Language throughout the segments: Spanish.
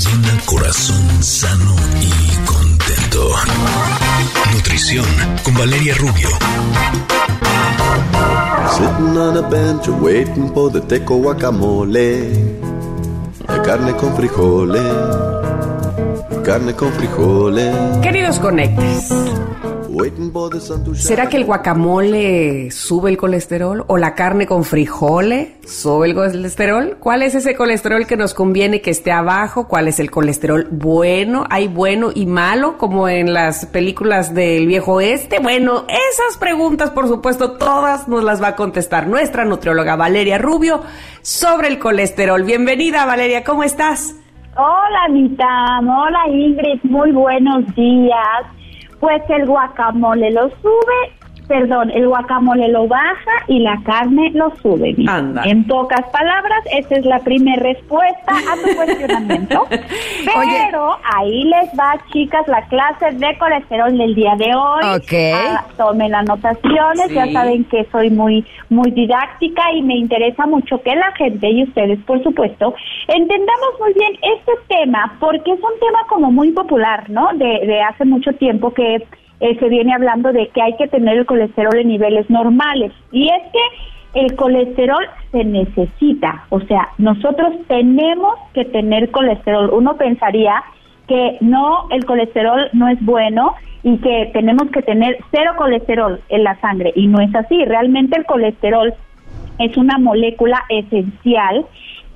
llena corazón sano y contento. Nutrición con Valeria Rubio. Sitting on a bench waiting for the teco guacamole. De carne con frijoles. Carne con frijoles. Queridos conectes, ¿será que el guacamole sube el colesterol o la carne con frijoles sube el colesterol? ¿Cuál es ese colesterol que nos conviene que esté abajo? ¿Cuál es el colesterol bueno? ¿Hay bueno y malo como en las películas del viejo oeste? Bueno, esas preguntas, por supuesto, todas nos las va a contestar nuestra nutrióloga Valeria Rubio sobre el colesterol. Bienvenida Valeria, ¿cómo estás? Hola, Anita. Hola, Ingrid. Muy buenos días. Pues el guacamole lo sube, perdón, el guacamole lo baja y la carne lo sube. Anda. En pocas palabras, esa es la primera respuesta a tu cuestionamiento. Pero ahí les va, chicas, la clase de colesterol del día de hoy. Ok. Ah, tomen anotaciones, Sí. ya saben que soy muy, muy didáctica y me interesa mucho que la gente y ustedes, por supuesto, entendamos muy bien este tema, porque es un tema como muy popular, ¿no? De, de hace mucho tiempo que eh, se viene hablando de que hay que tener el colesterol en niveles normales. Y es que el colesterol se necesita, o sea, nosotros tenemos que tener colesterol. Uno pensaría que no, el colesterol no es bueno y que tenemos que tener cero colesterol en la sangre y no es así. Realmente el colesterol es una molécula esencial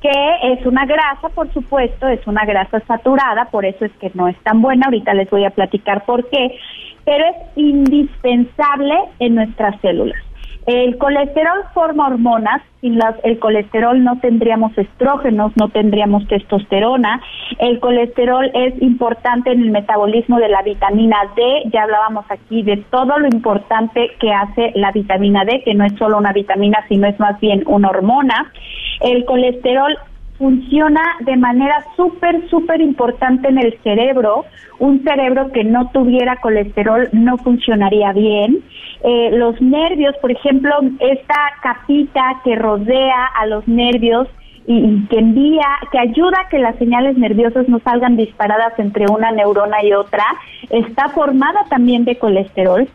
que es una grasa, por supuesto, es una grasa saturada, por eso es que no es tan buena, ahorita les voy a platicar por qué, pero es indispensable en nuestras células. El colesterol forma hormonas, sin las, el colesterol no tendríamos estrógenos, no tendríamos testosterona. El colesterol es importante en el metabolismo de la vitamina D, ya hablábamos aquí de todo lo importante que hace la vitamina D, que no es solo una vitamina, sino es más bien una hormona. El colesterol funciona de manera súper, súper importante en el cerebro. Un cerebro que no tuviera colesterol no funcionaría bien. Eh, los nervios, por ejemplo, esta capita que rodea a los nervios y, y que envía, que ayuda a que las señales nerviosas no salgan disparadas entre una neurona y otra, está formada también de colesterol.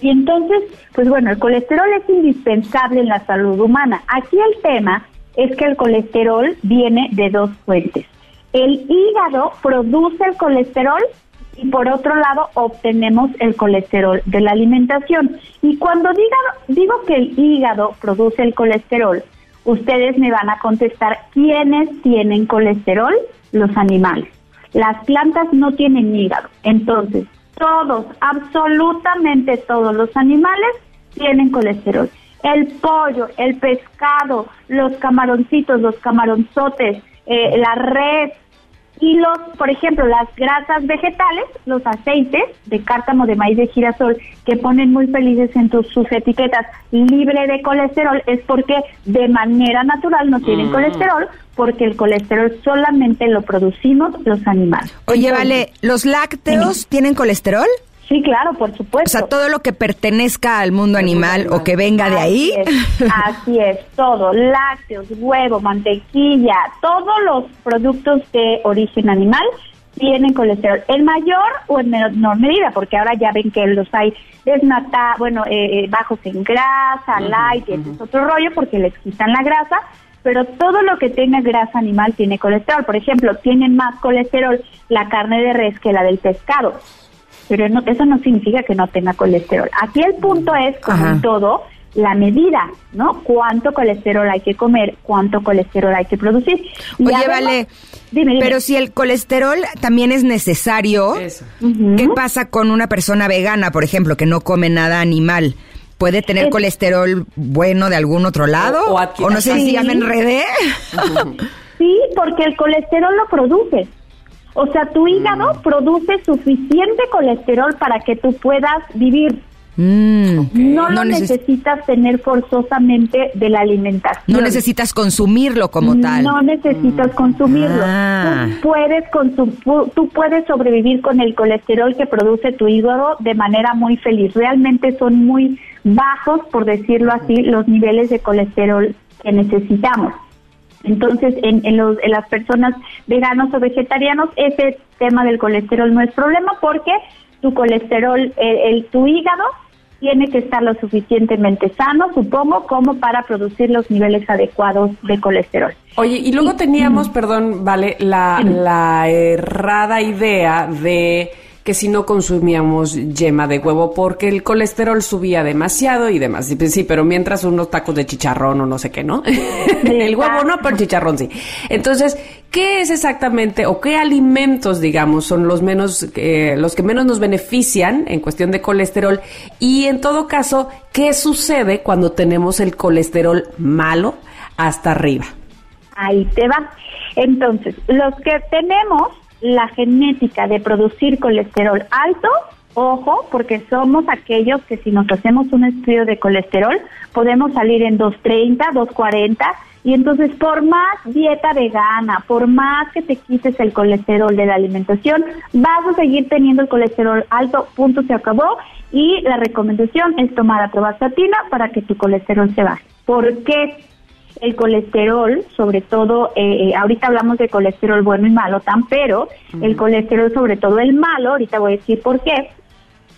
Y entonces, pues bueno, el colesterol es indispensable en la salud humana. Aquí el tema es que el colesterol viene de dos fuentes. El hígado produce el colesterol y por otro lado obtenemos el colesterol de la alimentación. Y cuando diga, digo que el hígado produce el colesterol, ustedes me van a contestar quiénes tienen colesterol, los animales. Las plantas no tienen hígado. Entonces, todos, absolutamente todos los animales tienen colesterol. El pollo, el pescado, los camaroncitos, los camaronzotes, eh, la red y los, por ejemplo, las grasas vegetales, los aceites de cártamo, de maíz, de girasol, que ponen muy felices en tus, sus etiquetas libre de colesterol, es porque de manera natural no tienen Mm. colesterol, porque el colesterol solamente lo producimos los animales. Oye, Entonces, vale, ¿los lácteos tienen colesterol? Sí, claro, por O supuesto. sea, todo lo que pertenezca al mundo animal o que venga de ahí. Así es, así es, todo, lácteos, huevo, mantequilla, todos los productos de origen animal tienen colesterol en mayor o en menor medida, porque ahora ya ven que los hay desnata, bueno, eh, eh, bajos en grasa, light, ese es otro rollo porque les quitan la grasa, pero todo lo que tenga grasa animal tiene colesterol. Por ejemplo, tiene más colesterol la carne de res que la del pescado pero no- eso no significa que no tenga colesterol. Aquí el punto es, como Ajá. en todo, la medida, ¿no? Cuánto colesterol hay que comer, cuánto colesterol hay que producir. Y Oye, además- vale, Dime, dime. pero si el colesterol también es necesario, Eso. ¿qué pasa con una persona vegana, por ejemplo, que no come nada animal? ¿Puede tener Es- colesterol bueno de algún otro lado? O- no sé si ya me enredé. Sí, porque el colesterol lo produce. O sea, tu hígado Mm. produce suficiente colesterol para que tú puedas vivir. Mm, No, lo neces- necesitas tener forzosamente de la alimentación. no necesitas consumirlo como tal. No necesitas consumirlo. Ah. Tú puedes consum- tú puedes sobrevivir con el colesterol que produce tu hígado de manera muy feliz. Realmente son muy bajos, por decirlo así, los niveles de colesterol que necesitamos. Entonces, en, en, los, en las personas veganos o vegetarianos, ese tema del colesterol no es problema porque tu colesterol, el, el tu hígado tiene que estar lo suficientemente sano, supongo, como para producir los niveles adecuados de colesterol. Oye, y luego teníamos, perdón, vale, la, la errada idea de que si no consumíamos yema de huevo porque el colesterol subía demasiado y demás. Sí, pero mientras unos tacos de chicharrón o no sé qué, ¿no? el huevo no, pero el chicharrón sí. Entonces, ¿qué es exactamente o qué alimentos, digamos, son los menos, eh, los que menos nos benefician en cuestión de colesterol? Y en todo caso, ¿qué sucede cuando tenemos el colesterol malo hasta arriba? Ahí te va. Entonces, los que tenemos la genética de producir colesterol alto, ojo, porque somos aquellos que si nos hacemos un estudio de colesterol, podemos salir en 230, 240, y entonces por más dieta vegana, por más que te quites el colesterol de la alimentación, vas a seguir teniendo el colesterol alto, punto, se acabó, y la recomendación es tomar aprovastatina para que tu colesterol se baje. ¿Por qué? El colesterol, sobre todo, eh, eh, ahorita hablamos de colesterol bueno y malo, tan, pero el colesterol, sobre todo el malo, ahorita voy a decir por qué,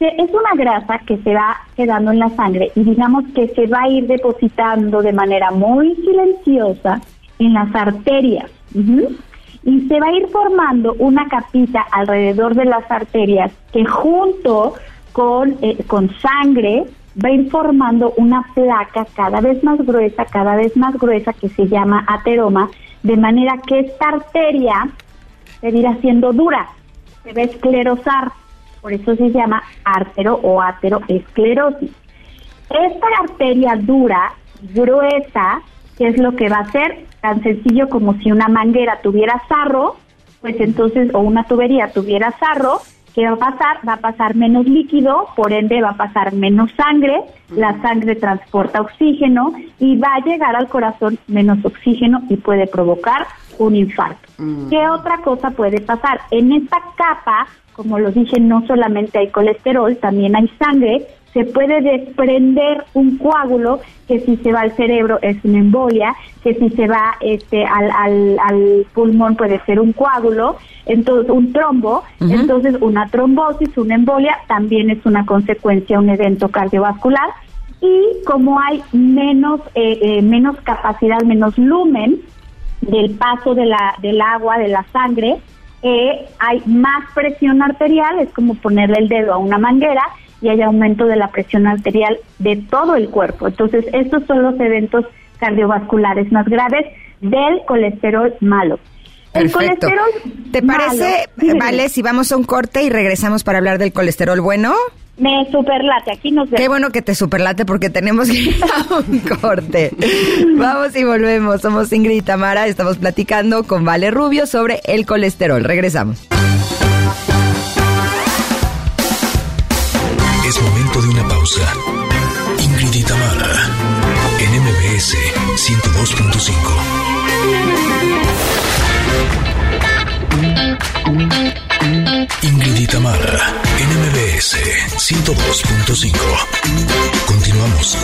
es una grasa que se va quedando en la sangre y digamos que se va a ir depositando de manera muy silenciosa en las arterias. Y se va a ir formando una capita alrededor de las arterias que junto con, eh, con sangre va a ir formando una placa cada vez más gruesa, cada vez más gruesa, que se llama ateroma, de manera que esta arteria se va haciendo dura, se va a esclerosar, por eso se llama artero o ateroesclerosis. Esta arteria dura, gruesa, ¿qué es lo que va a hacer? Tan sencillo como si una manguera tuviera sarro, pues entonces, o una tubería tuviera sarro, ¿Qué va a pasar? Va a pasar menos líquido, por ende va a pasar menos sangre, la sangre transporta oxígeno y va a llegar al corazón menos oxígeno y puede provocar un infarto. Mm. ¿Qué otra cosa puede pasar? En esta capa, como lo dije, no solamente hay colesterol, también hay sangre se puede desprender un coágulo que si se va al cerebro es una embolia, que si se va este al, al, pulmón puede ser un coágulo, entonces un trombo, entonces una trombosis, una embolia también es una consecuencia, un evento cardiovascular y como hay menos eh, eh, menos capacidad, menos lumen del paso de la del agua, de la sangre, eh, hay más presión arterial, es como ponerle el dedo a una manguera y hay aumento de la presión arterial de todo el cuerpo. Entonces, estos son los eventos cardiovasculares más graves del colesterol malo. El colesterol ¿Te parece, vale, si vamos a un corte y regresamos para hablar del colesterol bueno? Me superlate, aquí nos vemos. Qué bueno que te superlate porque tenemos que ir a un corte. Vamos y volvemos. Somos Ingrid y Tamara, estamos platicando con Vale Rubio sobre el colesterol. Regresamos. Pausa. Ingrid y Tamara, en MBS 102.5. Ingrid y Tamara, en MBS 102.5. Continuamos.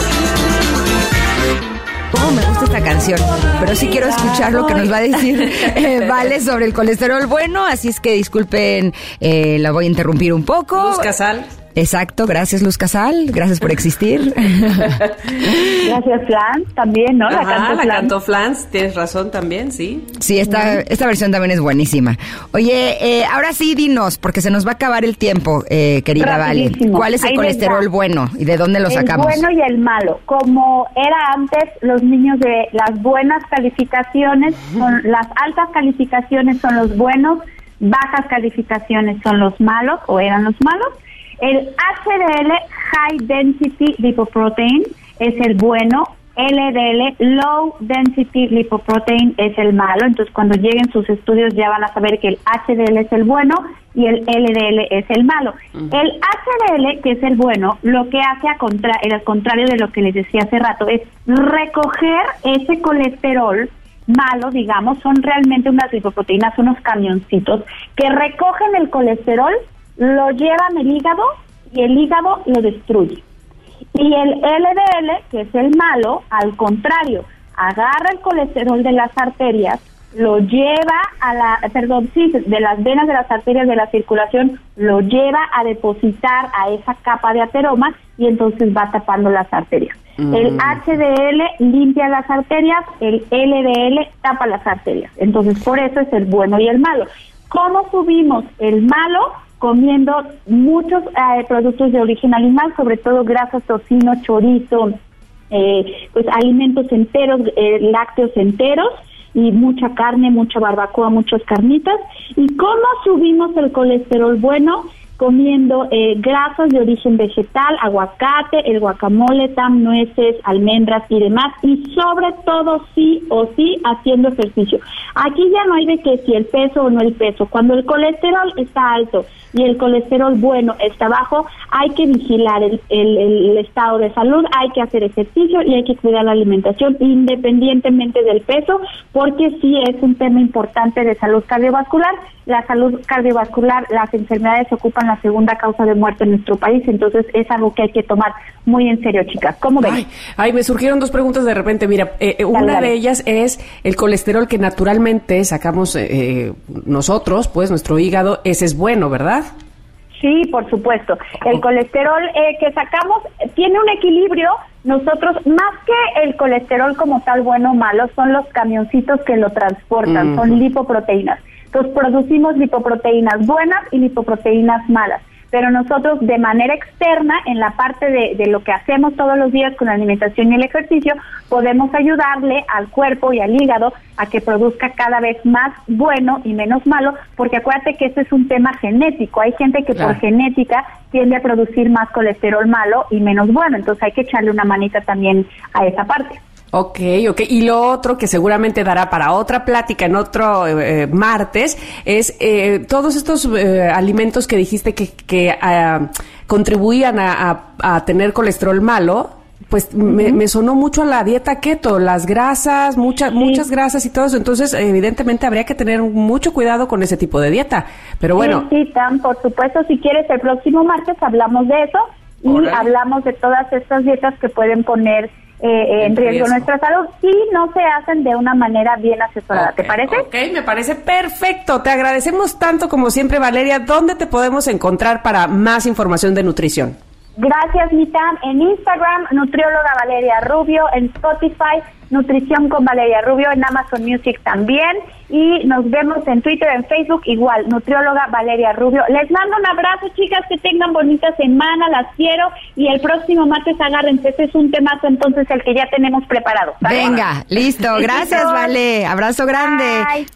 ¿Cómo me gusta esta canción? Pero sí quiero escuchar lo que nos va a decir eh, Vale sobre el colesterol bueno, así es que disculpen, eh, la voy a interrumpir un poco. Luz Casal. Exacto, gracias Luz Casal, gracias por existir. gracias Flans también, ¿no? la canto, Flans. tienes razón también, sí. Sí, esta, esta versión también es buenísima. Oye, eh, ahora sí dinos, porque se nos va a acabar el tiempo, eh, querida Vale. ¿Cuál es el colesterol bueno y de dónde lo sacamos? El bueno y el malo. Como era antes, los niños de las buenas calificaciones, son, las altas calificaciones son los buenos, bajas calificaciones son los malos o eran los malos el HDL, High Density Lipoprotein, es el bueno. LDL, Low Density Lipoprotein, es el malo. Entonces, cuando lleguen sus estudios ya van a saber que el HDL es el bueno y el LDL es el malo. El HDL, que es el bueno, lo que hace a contra al contrario de lo que les decía hace rato, es recoger ese colesterol malo, digamos, son realmente unas lipoproteínas, unos camioncitos que recogen el colesterol lo llevan el hígado y el hígado lo destruye. Y el LDL, que es el malo, al contrario, agarra el colesterol de las arterias, lo lleva a la, perdón, sí, de las venas de las arterias de la circulación, lo lleva a depositar a esa capa de ateroma y entonces va tapando las arterias. El HDL limpia las arterias, el LDL tapa las arterias. Entonces, por eso es el bueno y el malo. ¿Cómo subimos el malo? Comiendo muchos eh, productos de origen animal, sobre todo grasas, tocino, chorizo, eh, pues alimentos enteros, eh, lácteos enteros y mucha carne, mucha barbacoa, muchas carnitas. ¿Y cómo subimos el colesterol bueno? Comiendo eh, grasas de origen vegetal, aguacate, el guacamole, tam, nueces, almendras y demás, y sobre todo sí o sí haciendo ejercicio. Aquí ya no hay de que si el peso o no el peso. Cuando el colesterol está alto y el colesterol bueno está bajo, hay que vigilar el, el, estado de salud, hay que hacer ejercicio y hay que cuidar la alimentación independientemente del peso, porque sí es un tema importante de salud cardiovascular. La salud cardiovascular, las enfermedades ocupan la segunda causa de muerte en nuestro país, entonces es algo que hay que tomar muy en serio, chicas. ¿Cómo ven? Ay, me surgieron dos preguntas de repente. Mira, eh, eh, una de ellas es el colesterol que naturalmente sacamos eh, nosotros, pues nuestro hígado, ese es bueno, ¿verdad? Sí, por supuesto. El colesterol que sacamos tiene un equilibrio. Nosotros, más que el colesterol como tal bueno o malo, son los camioncitos que lo transportan, son lipoproteínas. Entonces producimos lipoproteínas buenas y lipoproteínas malas pero nosotros de manera externa, en la parte de, de, lo que hacemos todos los días con la alimentación y el ejercicio, podemos ayudarle al cuerpo y al hígado a que produzca cada vez más bueno y menos malo, porque acuérdate que este es un tema genético. Hay gente que por genética tiende a producir más colesterol malo y menos bueno, entonces hay que echarle una manita también a esa parte. Ok, ok. Y lo otro que seguramente dará para otra plática en otro eh, martes es eh, todos estos eh, alimentos que dijiste que, que ah, contribuían a, tener colesterol malo. Pues me, sonó mucho a la dieta keto, las grasas, muchas muchas grasas y todo eso. Entonces, evidentemente, habría que tener mucho cuidado con ese tipo de dieta. Pero bueno. Sí, sí Tam, por supuesto, si quieres, el próximo martes hablamos de eso y hablamos de todas estas dietas que pueden poner eh, en riesgo nuestra salud y no se hacen de una manera bien asesorada. ¿Te parece? Ok, me parece perfecto. Te agradecemos tanto como siempre, Valeria. ¿Dónde te podemos encontrar para más información de nutrición? Gracias, Mitam. En Instagram, nutrióloga Valeria Rubio. En Spotify, Nutrición con Valeria Rubio. En Amazon Music también. Y nos vemos en Twitter, en Facebook, igual, nutrióloga Valeria Rubio. Les mando un abrazo, chicas. Que tengan bonita semana. Las quiero. Y el próximo martes agárrense. Este es un temazo, entonces, el que ya tenemos preparado. Venga, listo. Gracias, Vale. Abrazo grande.